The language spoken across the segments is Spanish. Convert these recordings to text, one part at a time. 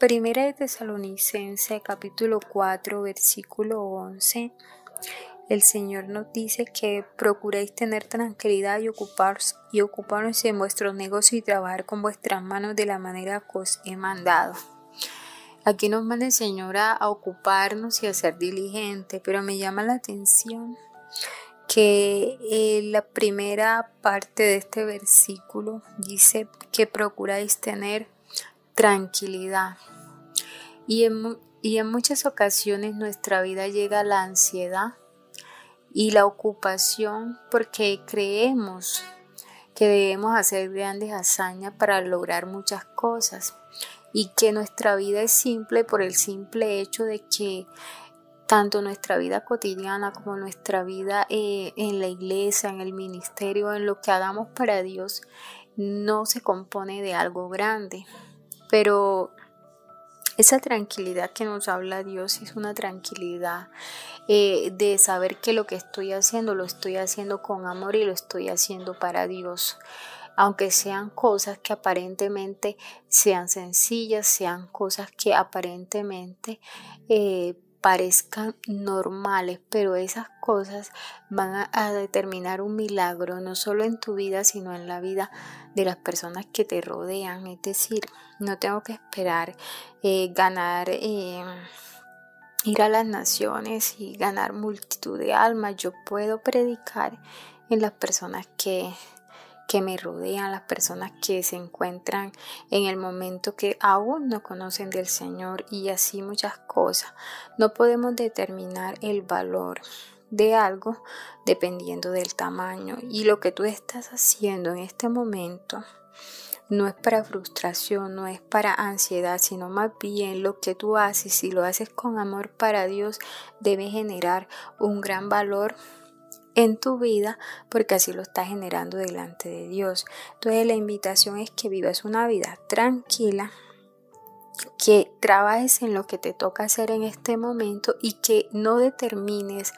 Primera de Tesalonicense capítulo 4 versículo 11 el Señor nos dice que procuréis tener tranquilidad y ocuparos, y en vuestros negocios y trabajar con vuestras manos de la manera que os he mandado. Aquí nos manda el Señor a, ocuparnos y a ser diligente, pero me llama la atención que eh, la primera parte de este versículo dice que procuráis tener tranquilidad. Y en, y en muchas ocasiones nuestra vida llega a la ansiedad y la ocupación porque creemos que debemos hacer grandes hazañas para lograr muchas cosas y que nuestra vida es simple por el simple hecho de que tanto nuestra vida cotidiana como nuestra vida eh, en la iglesia, en el ministerio, en lo que hagamos para Dios, no se compone de algo grande. Pero esa tranquilidad que nos habla Dios es una tranquilidad eh, de saber que lo que estoy haciendo lo estoy haciendo con amor y lo estoy haciendo para Dios. Aunque sean cosas que aparentemente sean sencillas, sean cosas que aparentemente eh, parezcan normales, pero esas cosas van a, determinar un milagro no solo en tu vida, sino en la vida de las personas que te rodean. Es decir, no tengo que esperar eh, ganar, eh, ir a las naciones y ganar multitud de almas. Yo puedo predicar en las personas que que me rodean, las personas que se encuentran en el momento que aún no conocen del Señor y así muchas cosas. No podemos determinar el valor de algo dependiendo del tamaño y lo que tú estás haciendo en este momento no es para frustración, no es para ansiedad, sino más bien lo que tú haces, si lo haces con amor para Dios, debe generar un gran valor en tu vida porque así lo estás generando delante de Dios. Entonces la invitación es que vivas una vida tranquila, que trabajes en lo que te toca hacer en este momento y que no determines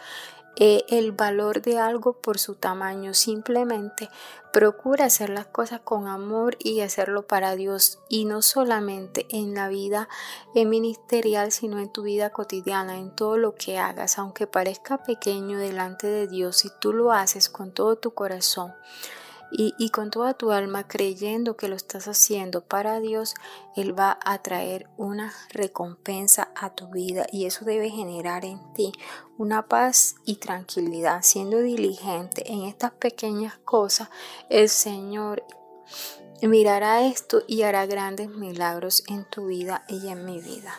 eh, el valor de algo por su tamaño. Simplemente procura hacer las cosas con amor y hacerlo para Dios. Y no solamente en la vida ministerial, sino en tu vida cotidiana, en todo lo que hagas. Aunque parezca pequeño delante de Dios, si tú lo haces con todo tu corazón y, con toda tu alma creyendo que lo estás haciendo para Dios, Él va a traer una recompensa a tu vida y eso debe generar en ti una paz y tranquilidad. Siendo diligente en estas pequeñas cosas, el Señor mirará esto y hará grandes milagros en tu vida y en mi vida.